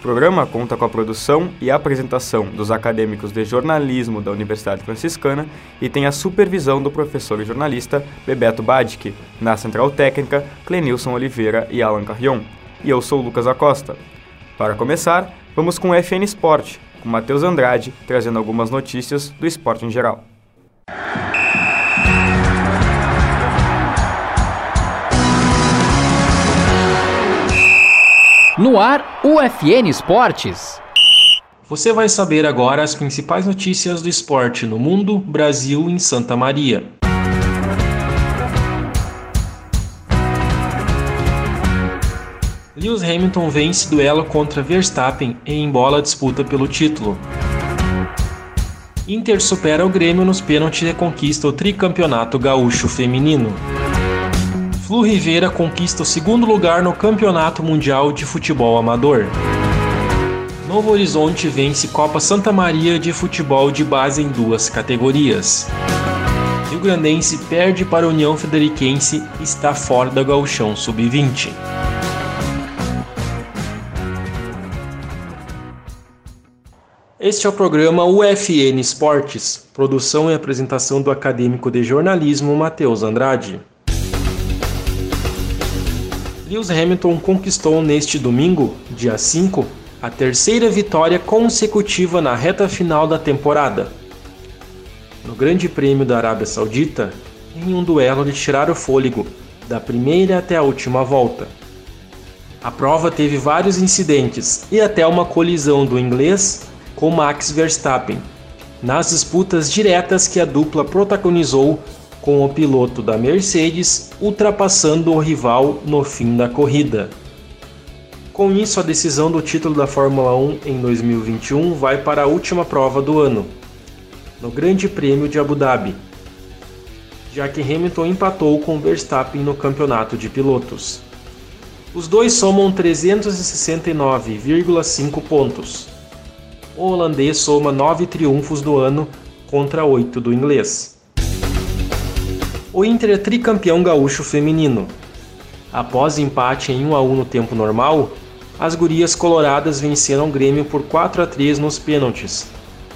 O programa conta com a produção e apresentação dos acadêmicos de jornalismo da Universidade Franciscana e tem a supervisão do professor e jornalista Bebeto Badic, na Central Técnica, Clenilson Oliveira e Alan Carrion. E eu sou Lucas Acosta. Para começar, vamos com o FN Esporte, com Matheus Andrade trazendo algumas notícias do esporte em geral. No ar, UFN Esportes. Você vai saber agora as principais notícias do esporte no mundo, Brasil e em Santa Maria. Lewis Hamilton vence duelo contra Verstappen em embola disputa pelo título. Inter supera o Grêmio nos pênaltis e conquista o tricampeonato gaúcho feminino. Flu Rivera conquista o segundo lugar no Campeonato Mundial de Futebol Amador. Novo Horizonte vence Copa Santa Maria de Futebol de base em duas categorias. Rio Grandense perde para a União Frederiquense e está fora da Gauchão Sub-20. Este é o programa UFN Esportes, produção e apresentação do acadêmico de jornalismo Matheus Andrade. Lewis Hamilton conquistou neste domingo, dia 5, a terceira vitória consecutiva na reta final da temporada. No Grande Prêmio da Arábia Saudita, em um duelo de tirar o fôlego, da primeira até a última volta. A prova teve vários incidentes e até uma colisão do inglês com Max Verstappen, nas disputas diretas que a dupla protagonizou com o piloto da Mercedes ultrapassando o rival no fim da corrida. Com isso, a decisão do título da Fórmula 1 em 2021 vai para a última prova do ano, no Grande Prêmio de Abu Dhabi, já que Hamilton empatou com Verstappen no campeonato de pilotos. Os dois somam 369,5 pontos o holandês soma nove triunfos do ano contra oito do inglês. O Inter é tricampeão gaúcho feminino. Após empate em 1 a 1 no tempo normal, as gurias coloradas venceram o Grêmio por 4 a 3 nos pênaltis,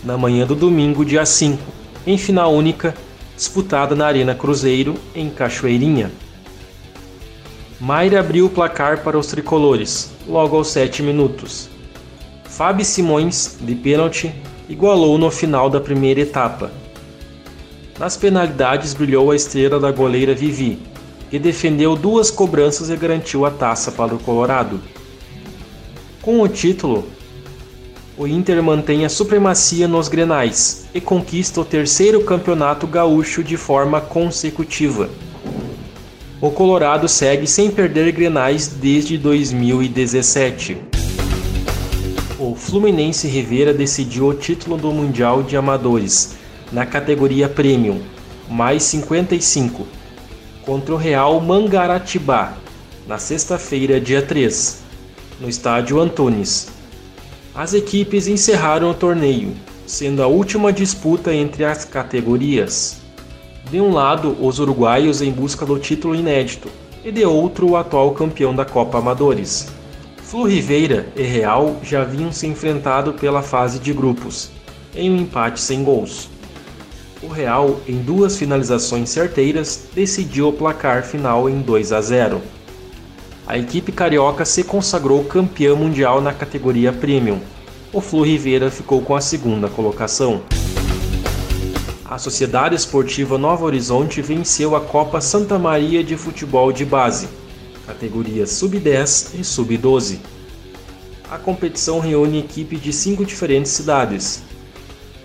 na manhã do domingo, dia 5, em final única, disputada na Arena Cruzeiro, em Cachoeirinha. Mayra abriu o placar para os tricolores, logo aos 7 minutos. Fábio Simões, de pênalti, igualou no final da primeira etapa. Nas penalidades brilhou a estrela da goleira Vivi, que defendeu duas cobranças e garantiu a taça para o Colorado. Com o título, o Inter mantém a supremacia nos grenais e conquista o terceiro campeonato gaúcho de forma consecutiva. O Colorado segue sem perder grenais desde 2017 o Fluminense Rivera decidiu o título do Mundial de Amadores na categoria Premium, mais 55, contra o Real Mangaratibá, na sexta-feira, dia 3, no estádio Antunes. As equipes encerraram o torneio, sendo a última disputa entre as categorias. De um lado, os uruguaios em busca do título inédito, e de outro, o atual campeão da Copa Amadores. Flu Riveira e Real já haviam se enfrentado pela fase de grupos, em um empate sem gols. O Real, em duas finalizações certeiras, decidiu o placar final em 2 a 0. A equipe carioca se consagrou campeã mundial na categoria Premium. O Flu Riveira ficou com a segunda colocação. A Sociedade Esportiva Nova Horizonte venceu a Copa Santa Maria de Futebol de Base categorias Sub-10 e Sub-12. A competição reúne equipe de cinco diferentes cidades.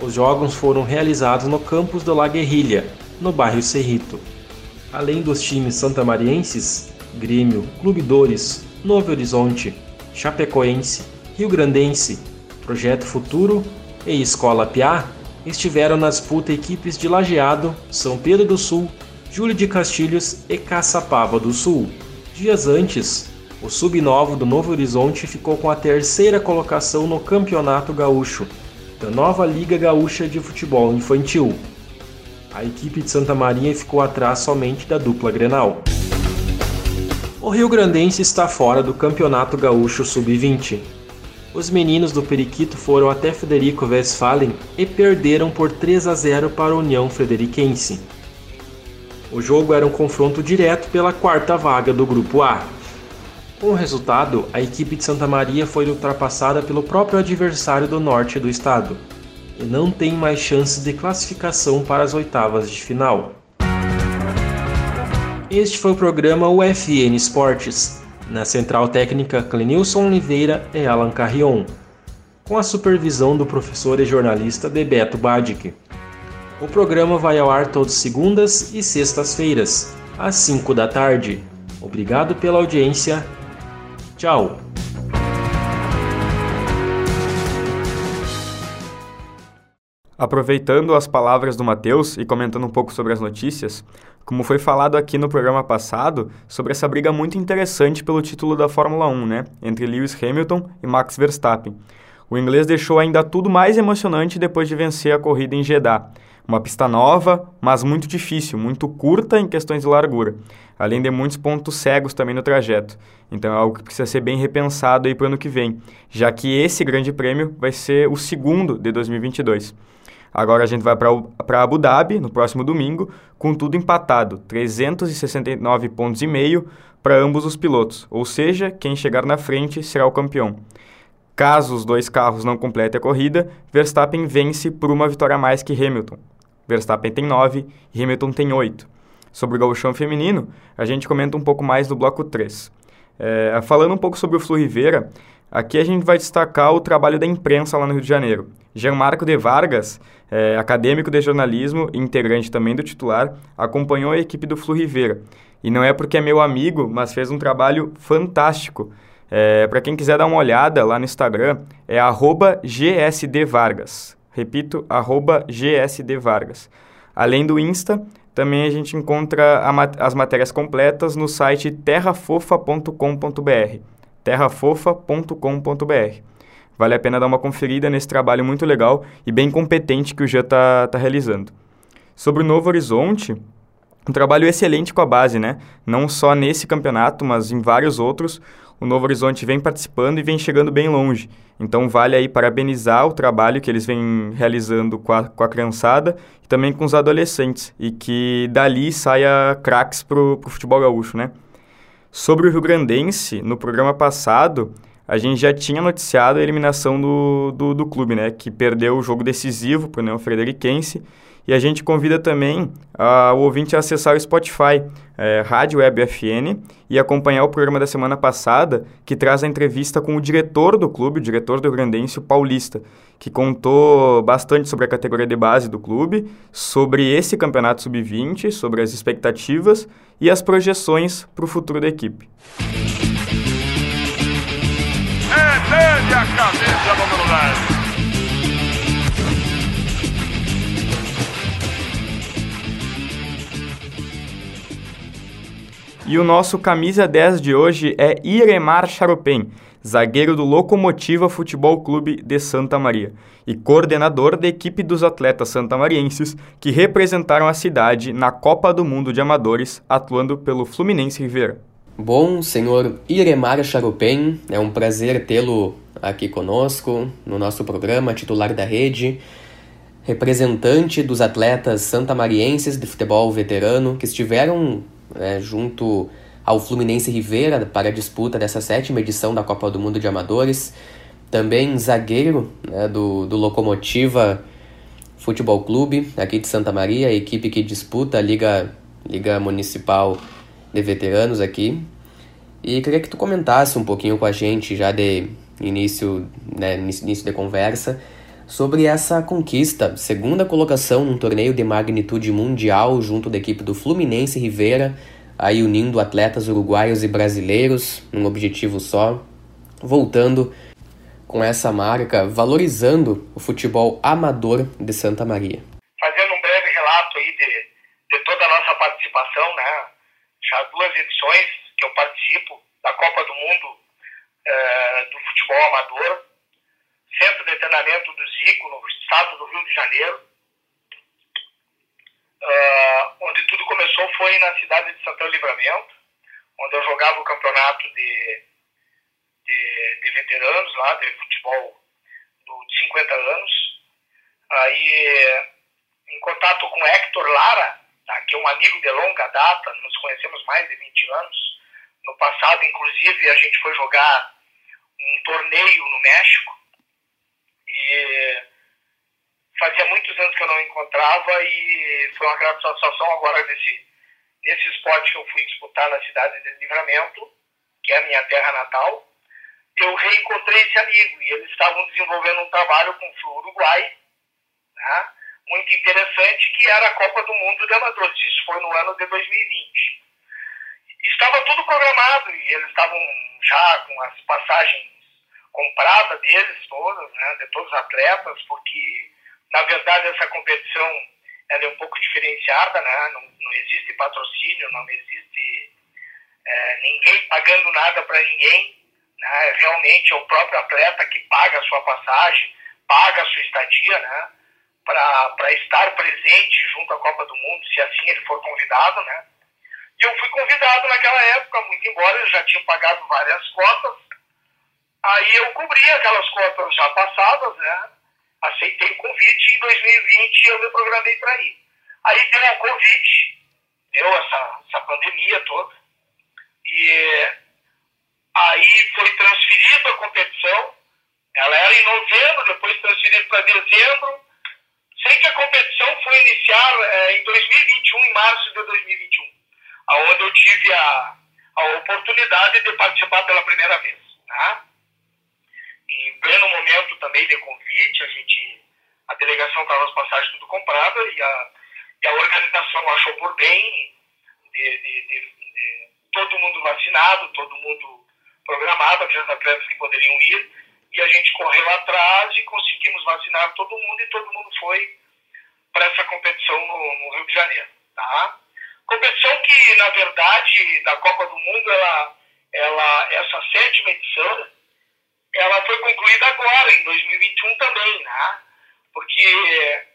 Os jogos foram realizados no campus do La Guerrilha, no bairro Cerrito. Além dos times santamarienses, Grêmio, Clube Dores, Novo Horizonte, Chapecoense, Rio Grandense, Projeto Futuro e Escola Piá, estiveram na disputa equipes de Lajeado, São Pedro do Sul, Júlio de Castilhos e Caçapava do Sul. Dias antes, o Sub-9 do Novo Horizonte ficou com a terceira colocação no Campeonato Gaúcho, da nova Liga Gaúcha de Futebol Infantil. A equipe de Santa Maria ficou atrás somente da dupla Grenal. O Rio Grandense está fora do Campeonato Gaúcho Sub-20. Os meninos do Periquito foram até Federico Westphalen e perderam por 3 a 0 para a União Frederiquense. O jogo era um confronto direto pela quarta vaga do Grupo A. Com o resultado, a equipe de Santa Maria foi ultrapassada pelo próprio adversário do norte do estado e não tem mais chances de classificação para as oitavas de final. Este foi o programa UFN Esportes, na central técnica Clenilson Oliveira e Alan Carrion, com a supervisão do professor e jornalista Bebeto Badic. O programa vai ao ar todas segundas e sextas-feiras, às 5 da tarde. Obrigado pela audiência. Tchau. Aproveitando as palavras do Matheus e comentando um pouco sobre as notícias, como foi falado aqui no programa passado, sobre essa briga muito interessante pelo título da Fórmula 1, né, entre Lewis Hamilton e Max Verstappen. O inglês deixou ainda tudo mais emocionante depois de vencer a corrida em Jeddah. Uma pista nova, mas muito difícil, muito curta em questões de largura, além de muitos pontos cegos também no trajeto. Então é algo que precisa ser bem repensado aí para o ano que vem, já que esse grande prêmio vai ser o segundo de 2022. Agora a gente vai para Abu Dhabi no próximo domingo, com tudo empatado, 369 pontos e meio para ambos os pilotos, ou seja, quem chegar na frente será o campeão. Caso os dois carros não completem a corrida, Verstappen vence por uma vitória a mais que Hamilton. Verstappen tem 9 e Hamilton tem 8. Sobre o gauchão feminino, a gente comenta um pouco mais no bloco 3. É, falando um pouco sobre o Flu Rivera, aqui a gente vai destacar o trabalho da imprensa lá no Rio de Janeiro. Jean Marco de Vargas, é, acadêmico de jornalismo e integrante também do titular, acompanhou a equipe do Flu Rivera. E não é porque é meu amigo, mas fez um trabalho fantástico. É, Para quem quiser dar uma olhada lá no Instagram, é gsdvargas. Repito, arroba gsdvargas. Além do Insta, também a gente encontra as matérias completas no site terrafofa.com.br. terrafofa.com.br. Vale a pena dar uma conferida nesse trabalho muito legal e bem competente que o Jean está tá realizando. Sobre o Novo Horizonte, um trabalho excelente com a base, né? Não só nesse campeonato, mas em vários outros, o Novo Horizonte vem participando e vem chegando bem longe. Então vale aí parabenizar o trabalho que eles vêm realizando com a, com a criançada e também com os adolescentes, e que dali saia craques para o futebol gaúcho, né? Sobre o Rio Grandense, no programa passado, a gente já tinha noticiado a eliminação do, do, do clube, né? Que perdeu o jogo decisivo para o Neon Frederiquense e a gente convida também uh, o ouvinte a acessar o Spotify, é, Rádio Web FN, e acompanhar o programa da semana passada, que traz a entrevista com o diretor do clube, o diretor do Grandense, o Paulista, que contou bastante sobre a categoria de base do clube, sobre esse campeonato sub-20, sobre as expectativas e as projeções para o futuro da equipe. É a cabeça número 10. E o nosso camisa 10 de hoje é Iremar Charopem, zagueiro do Locomotiva Futebol Clube de Santa Maria e coordenador da equipe dos atletas santamarienses que representaram a cidade na Copa do Mundo de Amadores, atuando pelo Fluminense Ribeira. Bom, senhor Iremar Charopem, é um prazer tê-lo aqui conosco no nosso programa titular da rede representante dos atletas santamarienses de futebol veterano que estiveram é, junto ao Fluminense Rivera para a disputa dessa sétima edição da Copa do Mundo de Amadores. Também zagueiro né, do, do Locomotiva Futebol Clube, aqui de Santa Maria, a equipe que disputa a Liga, Liga Municipal de Veteranos aqui. E queria que tu comentasse um pouquinho com a gente, já de início, né, início de conversa, sobre essa conquista, segunda colocação num torneio de magnitude mundial junto da equipe do Fluminense Rivera, aí unindo atletas uruguaios e brasileiros num objetivo só, voltando com essa marca, valorizando o futebol amador de Santa Maria. Fazendo um breve relato aí de, de toda a nossa participação, né? Já duas edições que eu participo da Copa do Mundo eh, do futebol amador, centro de treinamento do Zico, no estado do Rio de Janeiro, uh, onde tudo começou foi na cidade de Santana Livramento, onde eu jogava o campeonato de, de, de veteranos lá, de futebol de 50 anos. Aí, em contato com Hector Lara, tá, que é um amigo de longa data, nos conhecemos mais de 20 anos. No passado, inclusive, a gente foi jogar um torneio no México. E fazia muitos anos que eu não encontrava e foi uma grande satisfação agora nesse, nesse esporte que eu fui disputar na cidade de Livramento, que é a minha terra natal. Eu reencontrei esse amigo e eles estavam desenvolvendo um trabalho com o Flu Uruguai, né, muito interessante, que era a Copa do Mundo de Amadores. Isso foi no ano de 2020. Estava tudo programado e eles estavam já com as passagens compradas deles todas, né, de todos os atletas, porque na verdade, essa competição ela é um pouco diferenciada, né? não, não existe patrocínio, não existe é, ninguém pagando nada para ninguém. Né? Realmente é o próprio atleta que paga a sua passagem, paga a sua estadia, né? para estar presente junto à Copa do Mundo, se assim ele for convidado. Né? E eu fui convidado naquela época, muito embora eles já tinham pagado várias cotas. Aí eu cobri aquelas cotas já passadas, né? aceitei o convite e em 2020 eu me programei para ir. Aí deu o Covid, deu essa, essa pandemia toda, e aí foi transferida a competição, ela era em novembro, depois transferida para dezembro, sei que a competição foi iniciar é, em 2021, em março de 2021, aonde eu tive a, a oportunidade de participar pela primeira vez. Tá? Em pleno momento também de convite, a gente, a delegação estava as passagens tudo comprada e a, e a organização achou por bem de, de, de, de todo mundo vacinado, todo mundo programado, aqueles atletas que poderiam ir, e a gente correu atrás e conseguimos vacinar todo mundo e todo mundo foi para essa competição no, no, Rio de Janeiro, tá? Competição que, na verdade, da Copa do Mundo, ela, ela, essa sétima edição, ela foi concluída agora, em 2021 também, né? Porque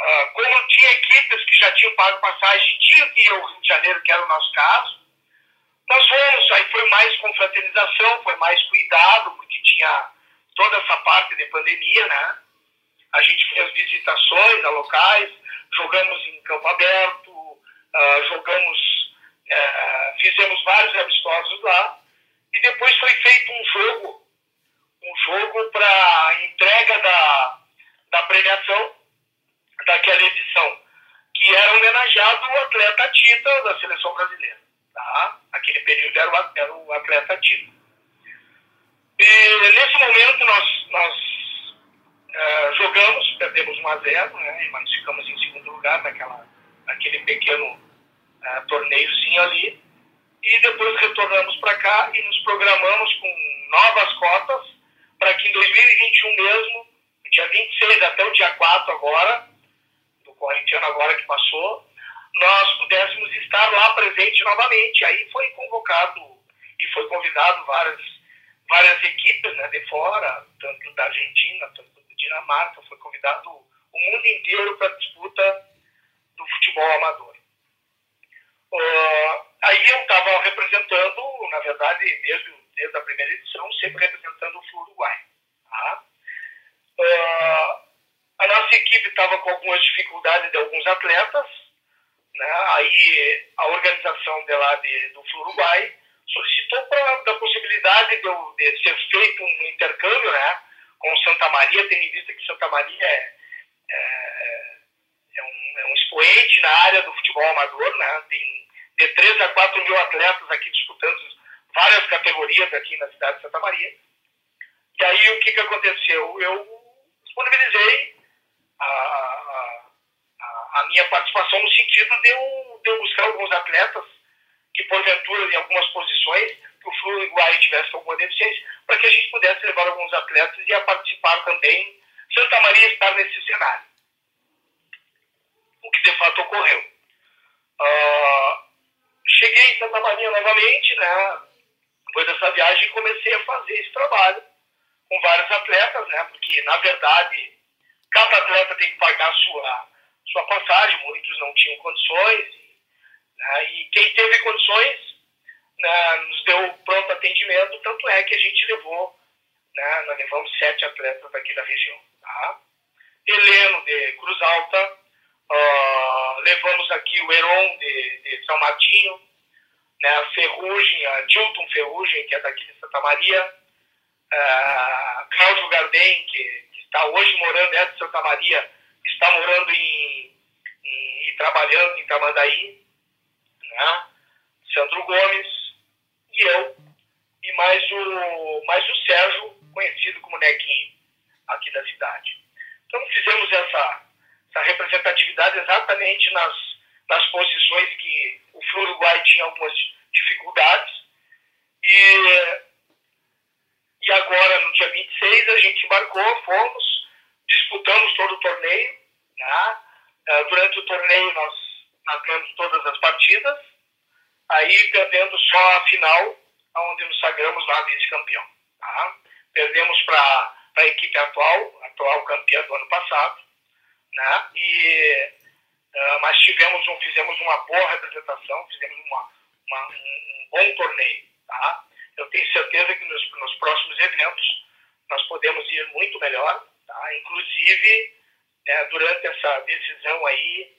uh, como tinha equipes que já tinham pago passagem, tinham que ir ao Rio de Janeiro, que era o nosso caso, nós fomos, aí foi mais confraternização, foi mais cuidado, porque tinha toda essa parte de pandemia, né? A gente fez visitações a locais, jogamos em campo aberto, uh, jogamos, uh, fizemos vários amistosos lá, e depois foi feito um jogo um jogo para entrega da, da premiação daquela edição, que era homenageado o atleta Tita da seleção brasileira. Tá? Aquele período era o, era o atleta Tita. E nesse momento nós, nós uh, jogamos, perdemos 1 a 0 né, mas ficamos em segundo lugar naquela, naquele pequeno uh, torneiozinho ali. E depois retornamos para cá e nos programamos com novas cotas para que em 2021 mesmo, dia 26 até o dia 4 agora, do corintiano agora que passou, nós pudéssemos estar lá presente novamente. Aí foi convocado e foi convidado várias, várias equipes né, de fora, tanto da Argentina, tanto da Dinamarca, foi convidado o mundo inteiro para a disputa do futebol amador. Uh, aí eu estava representando, na verdade, desde, desde a primeira edição, sempre representando o Uruguai. Tá? Uh, a nossa equipe estava com algumas dificuldades de alguns atletas, né? aí a organização de lá de, do Uruguai solicitou a possibilidade de, de, ser feito um intercâmbio né? com Santa Maria, tendo em vista que Santa Maria é, é, é, um, é um expoente na área do futebol amador, né? tem de 3 a 4 mil atletas aqui disputando várias categorias aqui na cidade de Santa Maria. E aí o que, que aconteceu? Eu disponibilizei a, a, a minha participação no sentido de eu, de eu buscar alguns atletas que, porventura, em algumas posições, que o Uruguai tivesse alguma deficiência, para que a gente pudesse levar alguns atletas e a participar também, Santa Maria estar nesse cenário. O que de fato ocorreu. Uh, cheguei em Santa Maria novamente, né? Depois dessa viagem comecei a fazer esse trabalho com vários atletas, né? Porque na verdade cada atleta tem que pagar sua sua passagem, muitos não tinham condições né? e quem teve condições né, nos deu pronto atendimento, tanto é que a gente levou, né, nós levamos sete atletas daqui da região. Tá? Heleno de Cruz Alta, uh, levamos aqui o Heron de, de São Martinho, né, a Ferrugem, a Dilton Ferrugem, que é daqui de Santa Maria, uh, Cláudio Gardem, que, que, está hoje morando, é de Santa Maria, está morando em, e trabalhando em Tamandaí, né, Sandro Gomes, e eu, e mais o, mais o Sérgio, conhecido como Nequinho, aqui da cidade. Então fizemos essa, essa representatividade exatamente nas, nas posições que o Flu Uruguai tinha algumas dificuldades. E, e agora, no dia 26, a gente embarcou, fomos, disputamos todo o torneio. Né? Uh, durante o torneio, nós, nós ganhamos todas as partidas, aí perdendo só a final, onde nos sagramos lá vice-campeão. Tá? Perdemos para a equipe atual, atual campeã do ano passado, né? E, uh, mas tivemos um, fizemos uma boa representação, fizemos uma, uma, um, bom torneio, tá? Eu tenho certeza que nos, nos, próximos eventos nós podemos ir muito melhor, tá? Inclusive, né, durante essa decisão aí,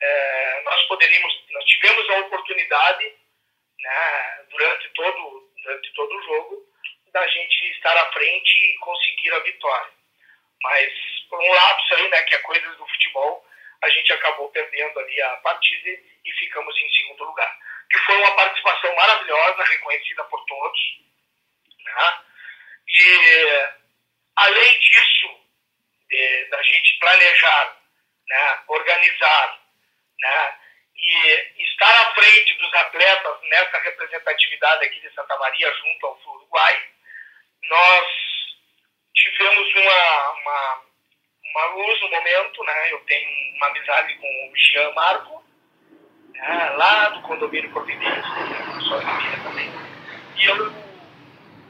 é, nós poderíamos, nós tivemos a oportunidade, né, durante todo, durante todo o jogo, da gente estar à frente e conseguir a vitória. Mas por um lapso aí, né, que é coisas do futebol, a gente acabou perdendo ali a partida e ficamos em segundo lugar. Que foi uma participação maravilhosa, reconhecida por todos. Né? E além disso, de, da gente planejar, né, organizar, né, e estar à frente dos atletas nessa representatividade aqui de Santa Maria junto ao Uruguai, nós tivemos uma, uma, uma luz no momento, né? Eu tenho uma amizade com o Jean Marco, né? lá do condomínio Providência, né? sua família também. E eu,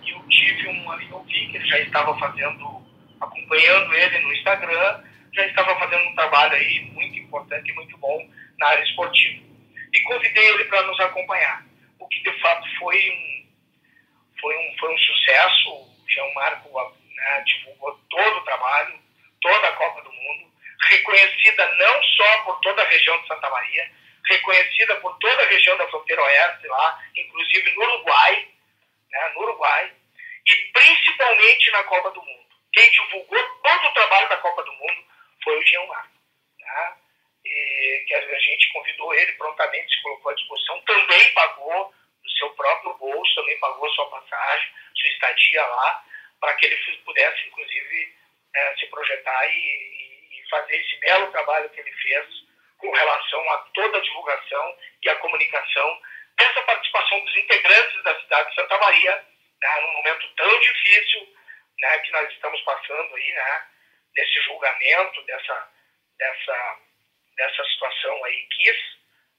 eu tive um, eu vi que ele já estava fazendo, acompanhando ele no Instagram, já estava fazendo um trabalho aí muito importante e muito bom na área esportiva. E convidei ele para nos acompanhar, o que de fato foi um, foi um, foi um sucesso. O Jean Marco né, divulgou todo o trabalho, toda a Copa do Mundo, reconhecida não só por toda a região de Santa Maria, reconhecida por toda a região da fronteira oeste lá, inclusive no Uruguai, né, no Uruguai, e principalmente na Copa do Mundo. Quem divulgou todo o trabalho da Copa do Mundo foi o Jean Marco. Né? E que a gente convidou ele prontamente, se colocou à disposição, também pagou do seu próprio bolso, também pagou sua passagem, sua estadia lá, para que ele pudesse, inclusive, é, se projetar e, e, fazer esse belo trabalho que ele fez com relação toda a divulgação e a comunicação dessa participação dos integrantes da cidade de Santa Maria, né, num momento tão difícil né, que nós estamos passando aí, né, desse julgamento, dessa, dessa, dessa situação aí quis,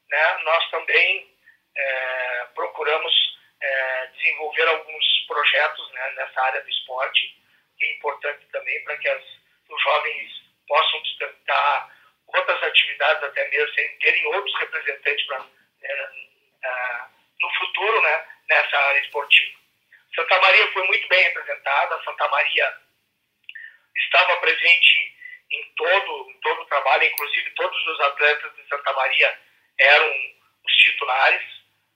né, nós também é, procuramos é, desenvolver alguns projetos né, nessa área do esporte, que é importante também para que as, os jovens possam despertar outras atividades, até mesmo sem terem outros representantes pra, é, é, no futuro né, nessa área esportiva. Santa Maria foi muito bem representada, Santa Maria estava presente em todo, em todo o trabalho, inclusive todos os atletas de Santa Maria eram os titulares,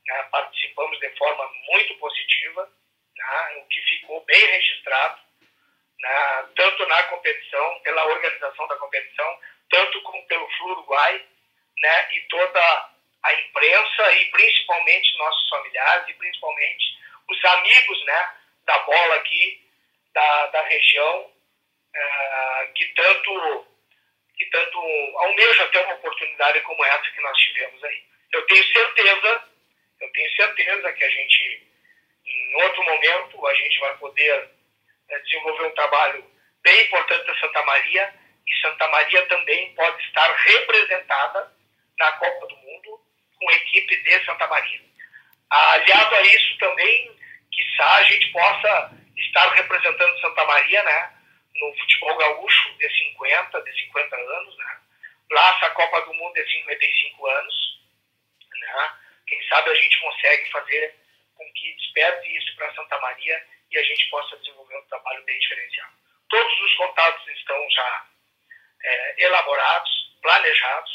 né, participamos de forma muito positiva, né, o que ficou bem registrado, né, tanto na competição, pela organização da competição, tanto como pelo Uruguai, né, e toda a imprensa e principalmente nossos familiares e principalmente os amigos né, da bola aqui, da, da região, uh, que tanto que tanto almejam ter uma oportunidade como essa que nós tivemos aí. Eu tenho certeza eu tenho certeza que a gente, em outro momento, a gente vai poder é, desenvolver um trabalho bem importante da Santa Maria e Santa Maria também pode estar representada na Copa do Mundo com a equipe de Santa Maria. Aliado a isso também, quiçá a gente possa estar representando Santa Maria, né, no futebol gaúcho de 50, de 50 anos, né, lá essa Copa do Mundo de 55 anos, né, quem sabe a gente consegue fazer com que desperte isso para Santa Maria e a gente possa desenvolver um trabalho bem diferenciado. Todos os contatos estão já é, elaborados, planejados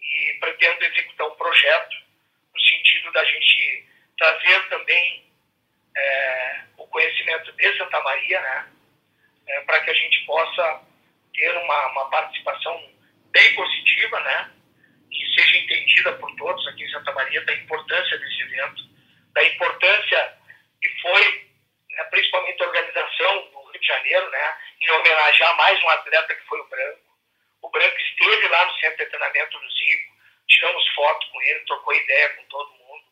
e pretendo executar um projeto no sentido da gente trazer também é, o conhecimento de Santa Maria, né, é, para que a gente possa ter uma, uma participação bem positiva, né, e seja entendida por todos aqui em Santa Maria da importância desse evento, da importância que foi, né, principalmente a organização do Rio de Janeiro, né, em homenagear mais um atleta que foi o Branco. O Branco esteve lá no centro de treinamento do Zico, tiramos foto com ele, trocou ideia com todo mundo.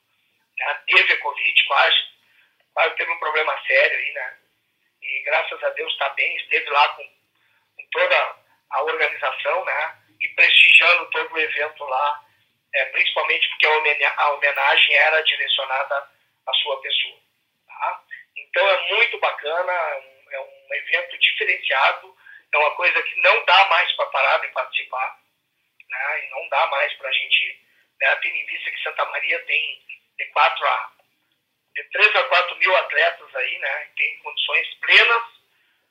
Né, teve a Covid, quase, quase teve um problema sério aí, né? E graças a Deus está bem, esteve lá com, com toda a organização, né? E prestigiando todo o evento lá, é, principalmente porque a homenagem era direcionada à sua pessoa. Tá? Então é muito bacana, é um evento diferenciado, é uma coisa que não dá mais para parar de participar, né? e não dá mais para a gente, né? tendo em vista que Santa Maria tem de 4 a de 3 a 4 mil atletas aí, né? tem condições plenas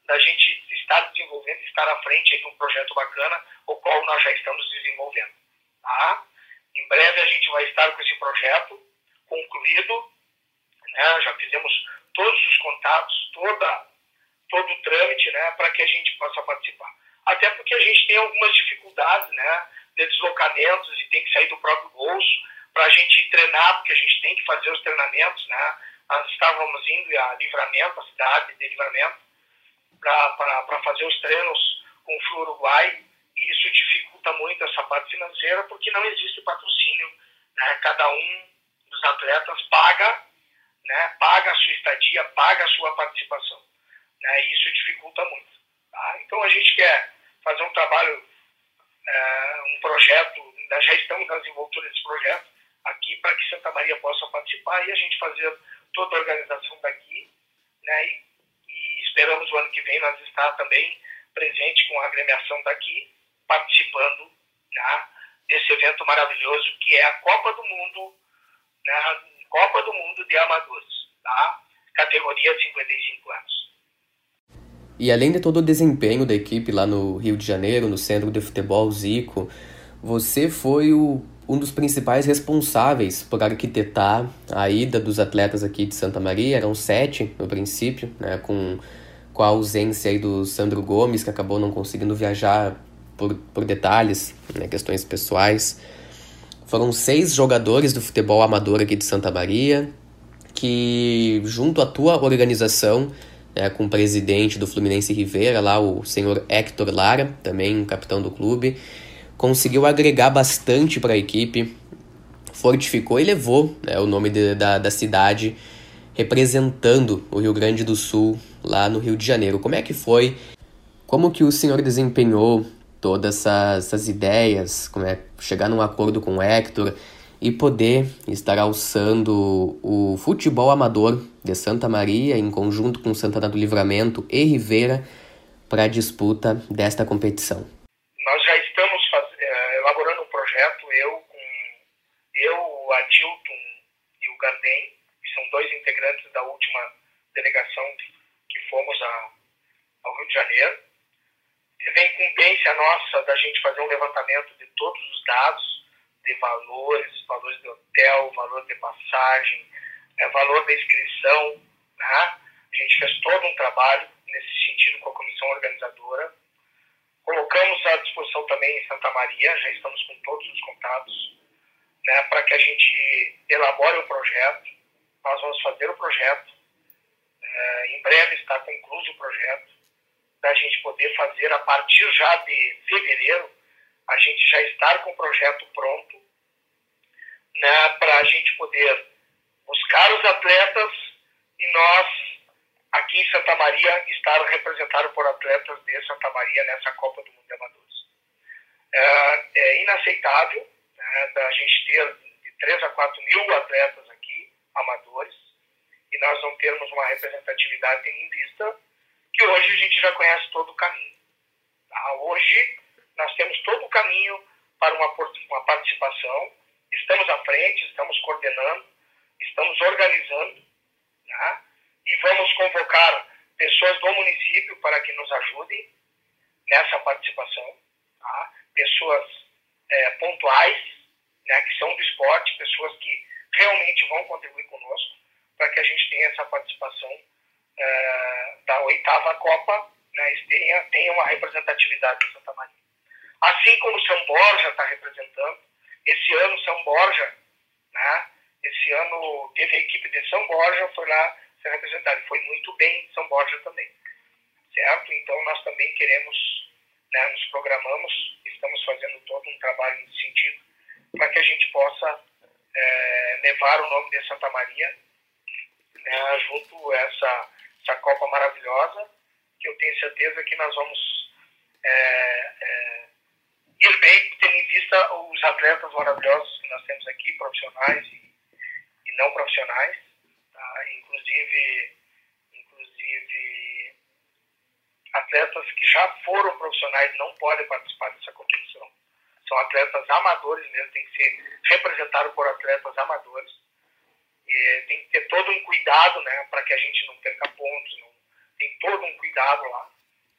da gente estar desenvolvendo, estar à frente de um projeto bacana, o qual nós já estamos desenvolvendo. Tá? Em breve a gente vai estar com esse projeto concluído, né? já fizemos todos os contatos, toda, todo o trâmite né? para que a gente possa participar. Até porque a gente tem algumas dificuldades né? de deslocamentos e tem que sair do próprio bolso para a gente treinar, porque a gente tem que fazer os treinamentos. Né? Nós estávamos indo a Livramento, a cidade de Livramento, para fazer os treinos com o Flu Uruguai e isso dificulta muito essa parte financeira porque não existe patrocínio. Né? Cada um dos atletas paga, né? paga a sua estadia, paga a sua participação. Né? E isso dificulta muito. Tá? Então a gente quer fazer um trabalho, é, um projeto, já estamos na desenvoltura desse projeto aqui para que Santa Maria possa participar e a gente fazer toda a organização daqui, né? E, e esperamos o ano que vem nós estar também presente com a agremiação daqui participando né, desse evento maravilhoso que é a Copa do Mundo, né, Copa do Mundo de Amadores, tá? categoria 55 anos. E além de todo o desempenho da equipe lá no Rio de Janeiro, no Centro de Futebol Zico, você foi o, um dos principais responsáveis por arquitetar a ida dos atletas aqui de Santa Maria. Eram sete no princípio, né, com, com a ausência aí do Sandro Gomes, que acabou não conseguindo viajar por, por detalhes, né, questões pessoais. Foram seis jogadores do futebol amador aqui de Santa Maria, que junto à tua organização, né, com o presidente do Fluminense Rivera, lá o senhor Hector Lara, também capitão do clube, conseguiu agregar bastante para a equipe, fortificou e levou né, o nome de, da, da cidade representando o Rio Grande do Sul lá no Rio de Janeiro. Como é que foi? Como que o senhor desempenhou todas essas, essas ideias, como é chegar num acordo com o Hector e poder estar alçando o futebol amador de Santa Maria em conjunto com Santana do Livramento e Rivera para a disputa desta competição. Nós já estamos faz... Eh, elaborando um projeto, eu com eu, o Adilton e o Gardem, que são dois integrantes da última delegação que fomos a, ao Rio de Janeiro a incumbência nossa da gente fazer um levantamento de todos os dados de valores, valores de hotel, valor de passagem, é, valor da inscrição. Né? A gente fez todo um trabalho nesse sentido com a comissão organizadora. Colocamos à disposição também em Santa Maria, já estamos com todos os contatos, né, para que a gente elabore o projeto. Nós vamos fazer o projeto. É, em breve está concluído o projeto da gente poder fazer a partir já de fevereiro, a gente já estar com o projeto pronto, né, para a gente poder buscar os atletas e nós, aqui em Santa Maria, estar representado por atletas de Santa Maria nessa Copa do Mundo de Amadores. É, é inaceitável né, da gente ter de 3 a 4 mil atletas aqui, amadores, e nós não termos uma representatividade em vista que hoje a gente já conhece todo o caminho. Tá? Hoje nós temos todo o caminho para uma, uma participação, estamos à frente, estamos coordenando, estamos organizando, né? e vamos convocar pessoas do município para que nos ajudem nessa participação, tá? pessoas é, pontuais, né, que são do esporte, pessoas que realmente vão contribuir conosco para que a gente tenha essa participação é, da oitava Copa, né, tenha, tenha uma representatividade de Santa Maria. Assim como São Borja está representando, esse ano São Borja, né, esse ano teve a equipe de São Borja, foi lá ser representada, foi muito bem São Borja também, certo? Então nós também queremos, né, nos programamos, estamos fazendo todo um trabalho nesse sentido, para que a gente possa é, levar o nome de Santa Maria né, junto a essa, essa Copa maravilhosa, que eu tenho certeza que nós vamos é, é, ir bem, tendo em vista os atletas maravilhosos que nós temos aqui, profissionais e, e não profissionais, tá? inclusive, inclusive atletas que já foram profissionais não podem participar dessa competição. São atletas amadores mesmo, tem que ser representado por atletas amadores. E tem que ter todo um cuidado né, para que a gente não perca pontos, não, tem todo um cuidado lá.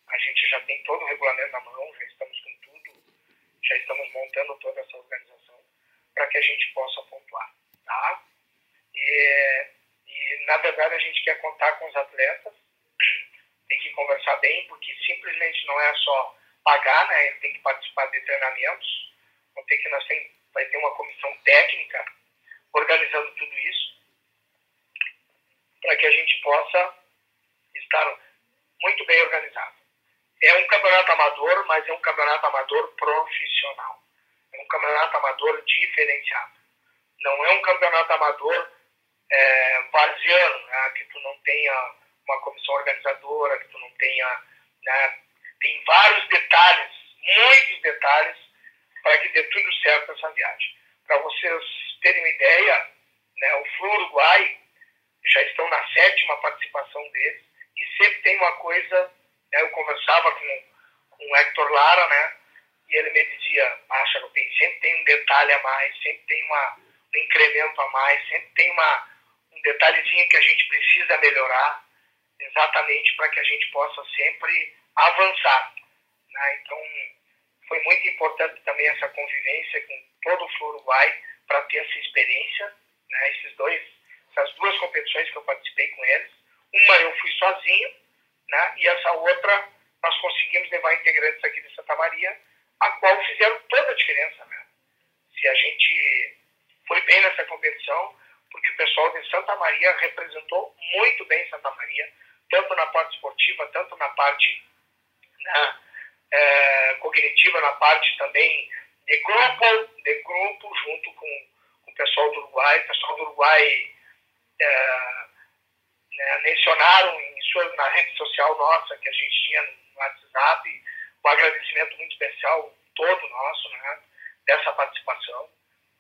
A gente já tem todo o regulamento na mão, já estamos com já estamos montando toda essa organização para que a gente possa pontuar. Tá? E, e, na verdade, a gente quer contar com os atletas, tem que conversar bem, porque simplesmente não é só pagar, né? Ele tem que participar de treinamentos, vão ter que nós tem, vai ter uma comissão técnica organizando tudo isso, para que a gente possa estar muito bem organizado. É um campeonato amador, mas é um campeonato amador profissional. É um campeonato amador diferenciado. Não é um campeonato amador é, vaziano, né, que tu não tenha uma comissão organizadora, que tu não tenha. Né, tem vários detalhes, muitos detalhes, para que dê tudo certo essa viagem. Para vocês terem uma ideia, né, o Uruguai já estão na sétima participação deles e sempre tem uma coisa, eu conversava com, com o Hector Lara, né, e ele me dizia, que tem, sempre tem um detalhe a mais, sempre tem uma, um incremento a mais, sempre tem uma, um detalhezinho que a gente precisa melhorar, exatamente para que a gente possa sempre avançar. Né? Então, foi muito importante também essa convivência com todo o Uruguai para ter essa experiência, né? esses dois, essas duas competições que eu participei com eles. Uma eu fui sozinho, né? e essa outra nós conseguimos levar integrantes aqui de Santa Maria, a qual fizeram toda a diferença. Né? Se a gente foi bem nessa competição, porque o pessoal de Santa Maria representou muito bem Santa Maria, tanto na parte esportiva, tanto na parte né, é, cognitiva, na parte também de grupo, de grupo junto com, com o pessoal do Uruguai. O pessoal do Uruguai é, né, mencionaram na rede social nossa que a gente tinha no WhatsApp um agradecimento muito especial todo nosso né, dessa participação.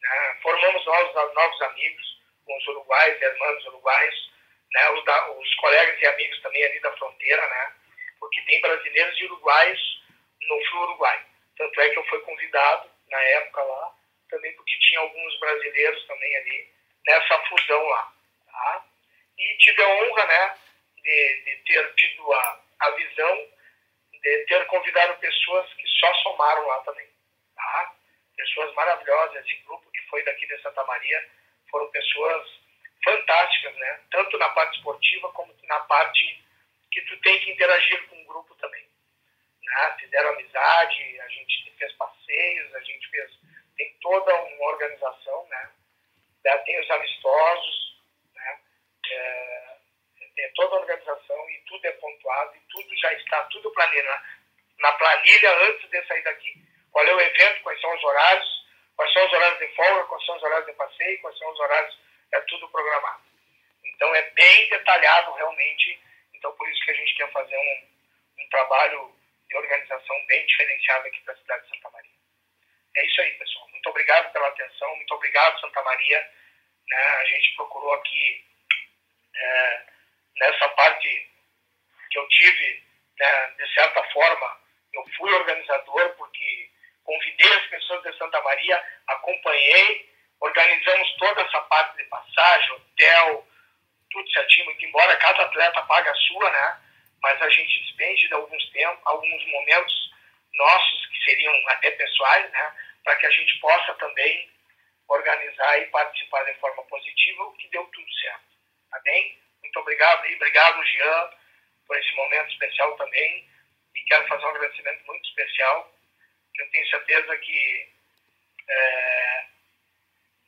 Né. Formamos novos, novos amigos com os uruguaios e irmãos uruguaios, né, os, da, os colegas e amigos também ali da fronteira, né, porque tem brasileiros e uruguaios no Uruguai. Tanto é que eu fui convidado na época lá, também porque tinha alguns brasileiros também ali nessa fusão lá. Tá? E tive a honra né, de, de ter tido a, a visão de ter convidado pessoas que só somaram lá também. Tá? Pessoas maravilhosas, esse grupo que foi daqui de Santa Maria, foram pessoas fantásticas, né? Tanto na parte esportiva como na parte que tu tem que interagir com o grupo também. Né? Fizeram amizade, a gente fez passeios, a gente fez tem toda uma organização, né? Tem os amistosos, né? É, tem toda a organização e tudo é pontuado e tudo já está tudo planilha na planilha antes de sair daqui. Qual é o evento, quais são os horários, quais são os horários de folga, quais são os horários de passeio, quais são os horários, é tudo programado. Então é bem detalhado realmente. Então por isso que a gente quer fazer um, um trabalho de organização bem diferenciado aqui para a cidade de Santa Maria. É isso aí, pessoal. Muito obrigado pela atenção, muito obrigado, Santa Maria. Né? A gente procurou aqui, é, nessa parte que eu tive, né, de certa forma, eu fui organizador porque convidei as pessoas de Santa Maria, acompanhei, organizamos toda essa parte de passagem, hotel, tudo certinho, muito embora cada atleta pague a sua, né? Mas a gente despende de alguns tempos, alguns momentos nossos que seriam até pessoais, né? Para que a gente possa também organizar e participar de forma positiva, o que deu tudo certo. Tá bem? Muito obrigado e obrigado, Jean, por esse momento especial também. E quero fazer um agradecimento muito especial, que eu tenho certeza que é,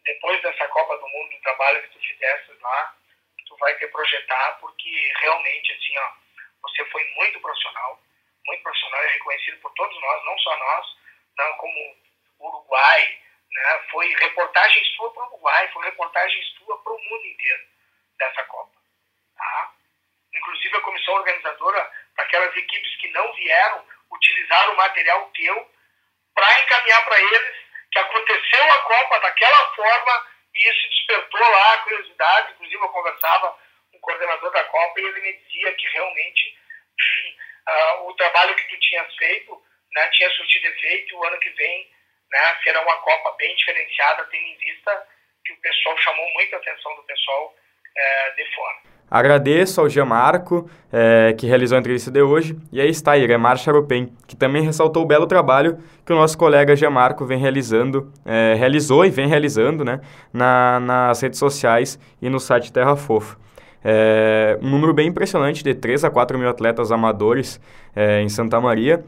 depois dessa Copa do Mundo, do trabalho que tu fizeste lá, tu vai ter projetar, porque realmente, assim, ó, você foi muito profissional, muito profissional e reconhecido por todos nós, não só nós, não como Uruguai, né? Foi reportagens tua para o Uruguai, foi reportagens tua para o mundo inteiro dessa Copa, comissão organizadora, para aquelas equipes que não vieram, utilizaram o material teu para encaminhar para eles que aconteceu a Copa daquela forma e isso despertou lá a curiosidade. Inclusive, eu conversava com o coordenador da Copa e ele me dizia que realmente uh, o trabalho que tu tinhas feito né, tinha surtido efeito e o ano que vem né, será uma Copa bem diferenciada, tendo em vista que o pessoal chamou muita atenção do pessoal uh, de fora. Agradeço ao Gianmarco, é, que realizou a entrevista de hoje, e aí está Iremar Charopem, que também ressaltou o belo trabalho que o nosso colega Gianmarco vem realizando, é, realizou e vem realizando né, na, nas redes sociais e no site Terra Fofa. É, um número bem impressionante de 3 a 4 mil atletas amadores é, em Santa Maria.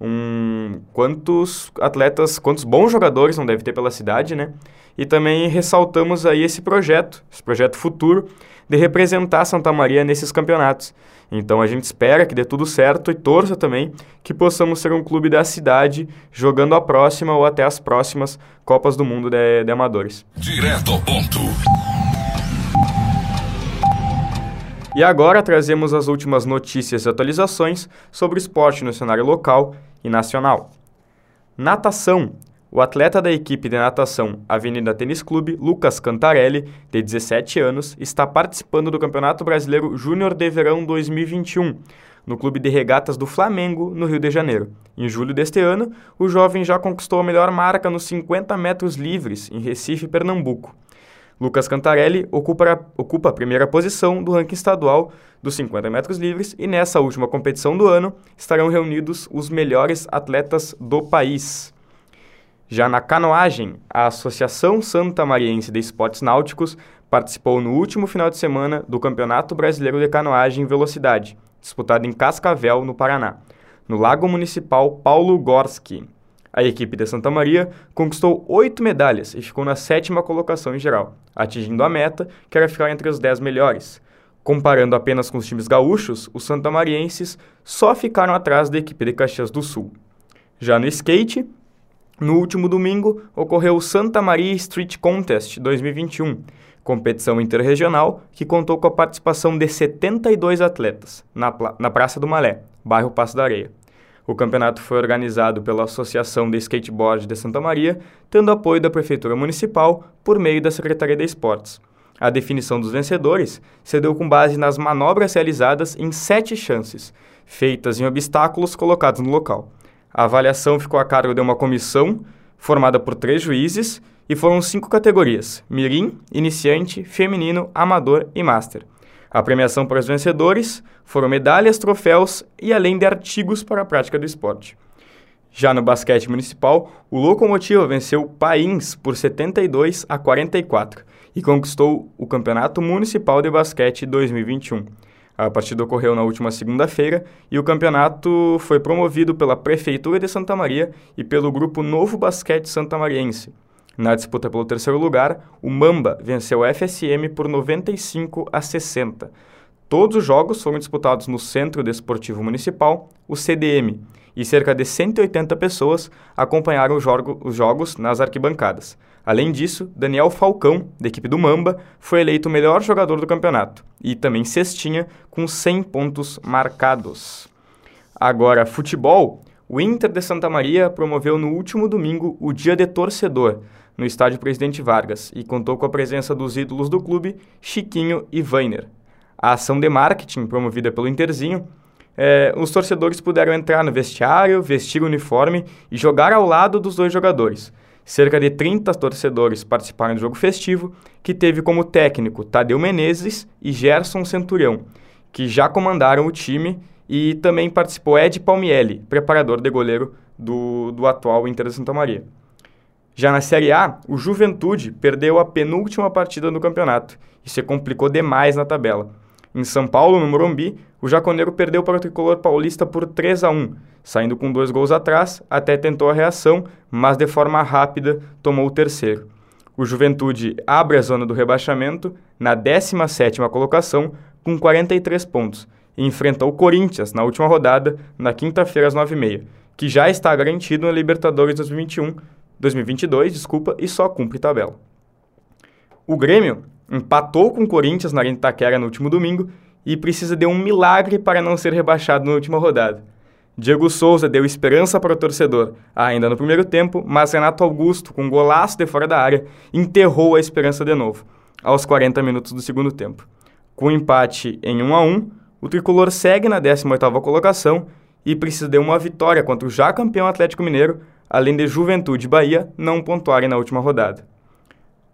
Um, quantos atletas, quantos bons jogadores não deve ter pela cidade, né? E também ressaltamos aí esse projeto, esse projeto futuro, de representar Santa Maria nesses campeonatos. Então a gente espera que dê tudo certo e torça também que possamos ser um clube da cidade jogando a próxima ou até as próximas Copas do Mundo de, de Amadores. Direto ao ponto. E agora trazemos as últimas notícias e atualizações sobre o esporte no cenário local e nacional. Natação. O atleta da equipe de natação Avenida Tênis Clube, Lucas Cantarelli, de 17 anos, está participando do Campeonato Brasileiro Júnior de Verão 2021, no Clube de Regatas do Flamengo, no Rio de Janeiro. Em julho deste ano, o jovem já conquistou a melhor marca nos 50 metros livres, em Recife, Pernambuco. Lucas Cantarelli ocupa, ocupa a primeira posição do ranking estadual dos 50 metros livres e nessa última competição do ano estarão reunidos os melhores atletas do país. Já na canoagem, a Associação Santa Mariense de Esportes Náuticos participou no último final de semana do Campeonato Brasileiro de Canoagem Velocidade, disputado em Cascavel, no Paraná, no Lago Municipal Paulo Gorski. A equipe de Santa Maria conquistou oito medalhas e ficou na sétima colocação em geral, atingindo a meta, que era ficar entre os dez melhores. Comparando apenas com os times gaúchos, os santamarienses só ficaram atrás da equipe de Caxias do Sul. Já no skate, no último domingo, ocorreu o Santa Maria Street Contest 2021, competição interregional que contou com a participação de 72 atletas na, na Praça do Malé, bairro Passo da Areia. O campeonato foi organizado pela Associação de Skateboard de Santa Maria, tendo apoio da Prefeitura Municipal por meio da Secretaria de Esportes. A definição dos vencedores se deu com base nas manobras realizadas em sete chances, feitas em obstáculos colocados no local. A avaliação ficou a cargo de uma comissão formada por três juízes e foram cinco categorias: Mirim, Iniciante, Feminino, Amador e Master. A premiação para os vencedores foram medalhas, troféus e além de artigos para a prática do esporte. Já no basquete municipal, o Locomotiva venceu Pains por 72 a 44 e conquistou o Campeonato Municipal de Basquete 2021. A partida ocorreu na última segunda-feira e o campeonato foi promovido pela Prefeitura de Santa Maria e pelo grupo Novo Basquete Santamariense. Na disputa pelo terceiro lugar, o Mamba venceu o FSM por 95 a 60. Todos os jogos foram disputados no Centro Desportivo Municipal, o CDM, e cerca de 180 pessoas acompanharam os jogos nas arquibancadas. Além disso, Daniel Falcão, da equipe do Mamba, foi eleito o melhor jogador do campeonato e também cestinha com 100 pontos marcados. Agora, futebol. O Inter de Santa Maria promoveu no último domingo o Dia de Torcedor, no estádio Presidente Vargas, e contou com a presença dos ídolos do clube, Chiquinho e Weiner. A ação de marketing promovida pelo Interzinho é, os torcedores puderam entrar no vestiário, vestir o uniforme e jogar ao lado dos dois jogadores. Cerca de 30 torcedores participaram do jogo festivo, que teve como técnico Tadeu Menezes e Gerson Centurião, que já comandaram o time, e também participou Ed Palmieri, preparador de goleiro do, do atual Inter de Santa Maria. Já na Série A, o Juventude perdeu a penúltima partida do campeonato e se complicou demais na tabela. Em São Paulo, no Morumbi, o Jaconeiro perdeu para o tricolor paulista por 3 a 1, saindo com dois gols atrás, até tentou a reação, mas de forma rápida tomou o terceiro. O Juventude abre a zona do rebaixamento na 17ª colocação com 43 pontos e enfrenta o Corinthians na última rodada, na quinta-feira às 9h30, que já está garantido na Libertadores 2021, 2022, desculpa, e só cumpre tabela. O Grêmio empatou com o Corinthians na Arena Itaquera no último domingo e precisa de um milagre para não ser rebaixado na última rodada. Diego Souza deu esperança para o torcedor ainda no primeiro tempo, mas Renato Augusto, com um golaço de fora da área, enterrou a esperança de novo, aos 40 minutos do segundo tempo. Com o um empate em 1 a 1, o tricolor segue na 18ª colocação e precisa de uma vitória contra o já campeão Atlético Mineiro, além de Juventude e Bahia não pontuarem na última rodada.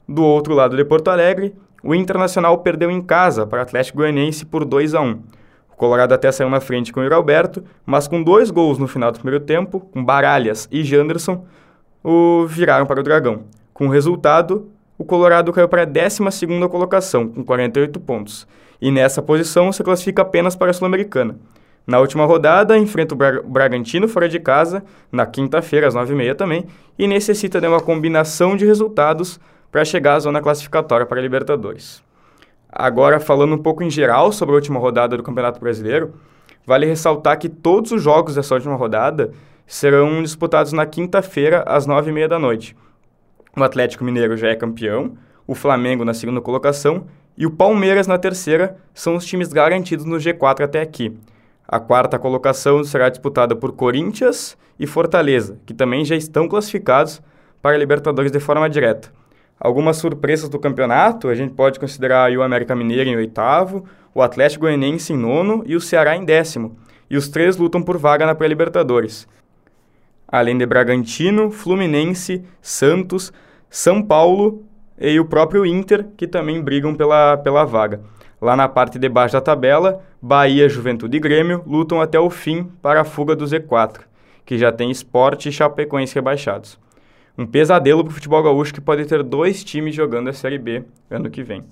Do outro lado de Porto Alegre, o Internacional perdeu em casa para Atlético Goianiense por 2 a 1. O Colorado até saiu na frente com o Alberto, mas com dois gols no final do primeiro tempo, com Baralhas e Janderson, o viraram para o Dragão. Com o resultado, o Colorado caiu para a 12 colocação, com 48 pontos, e nessa posição se classifica apenas para a Sul-Americana. Na última rodada, enfrenta o Bragantino fora de casa, na quinta-feira, às 9h30 também, e necessita de uma combinação de resultados para chegar à zona classificatória para a Libertadores. Agora, falando um pouco em geral sobre a última rodada do Campeonato Brasileiro, vale ressaltar que todos os jogos dessa última rodada serão disputados na quinta-feira, às nove e meia da noite. O Atlético Mineiro já é campeão, o Flamengo na segunda colocação e o Palmeiras na terceira são os times garantidos no G4 até aqui. A quarta colocação será disputada por Corinthians e Fortaleza, que também já estão classificados para a Libertadores de forma direta. Algumas surpresas do campeonato, a gente pode considerar o América Mineiro em oitavo, o Atlético Goianiense em nono e o Ceará em décimo. E os três lutam por vaga na pré-Libertadores. Além de Bragantino, Fluminense, Santos, São Paulo e o próprio Inter, que também brigam pela, pela vaga. Lá na parte de baixo da tabela, Bahia, Juventude e Grêmio lutam até o fim para a fuga do Z4, que já tem Esporte e Chapecoense rebaixados um pesadelo para o futebol gaúcho que pode ter dois times jogando a Série B ano que vem.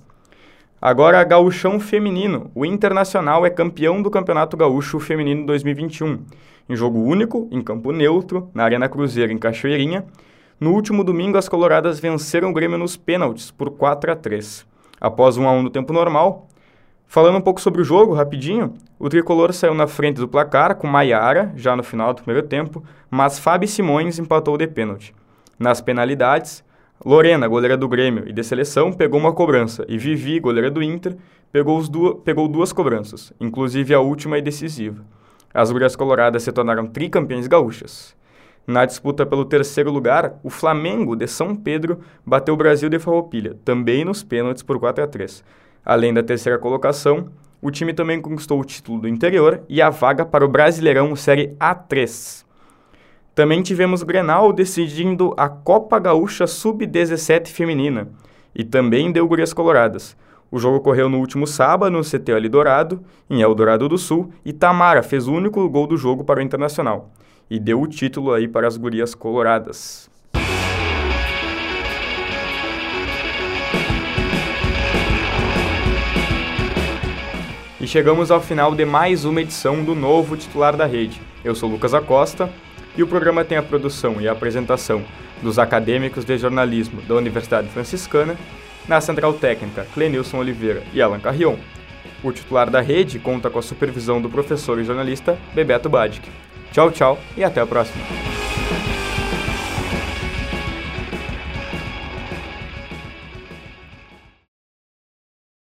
Agora, gauchão feminino. O Internacional é campeão do Campeonato Gaúcho Feminino 2021. Em jogo único, em campo neutro, na Arena Cruzeiro, em Cachoeirinha. No último domingo, as coloradas venceram o Grêmio nos pênaltis por 4 a 3. Após 1 a 1 no tempo normal, Falando um pouco sobre o jogo, rapidinho, o tricolor saiu na frente do placar com Maiara, já no final do primeiro tempo, mas Fábio Simões empatou de pênalti. Nas penalidades, Lorena, goleira do Grêmio e de seleção, pegou uma cobrança e Vivi, goleira do Inter, pegou, du pegou duas cobranças, inclusive a última e decisiva. As gurias coloradas se tornaram tricampeãs gaúchas. Na disputa pelo terceiro lugar, o Flamengo de São Pedro bateu o Brasil de Farroupilha, também nos pênaltis por 4 a 3. Além da terceira colocação, o time também conquistou o título do interior e a vaga para o Brasileirão Série A3. Também tivemos o Grenal decidindo a Copa Gaúcha Sub-17 feminina e também deu gurias coloradas. O jogo ocorreu no último sábado no CT Ali Dourado, em Eldorado do Sul, e Tamara fez o único gol do jogo para o Internacional e deu o título aí para as gurias coloradas. E chegamos ao final de mais uma edição do novo titular da rede. Eu sou Lucas Acosta e o programa tem a produção e a apresentação dos acadêmicos de jornalismo da Universidade Franciscana, na Central Técnica Clenilson Oliveira e Alan Carrion. O titular da rede conta com a supervisão do professor e jornalista Bebeto Badic. Tchau, tchau e até a próxima.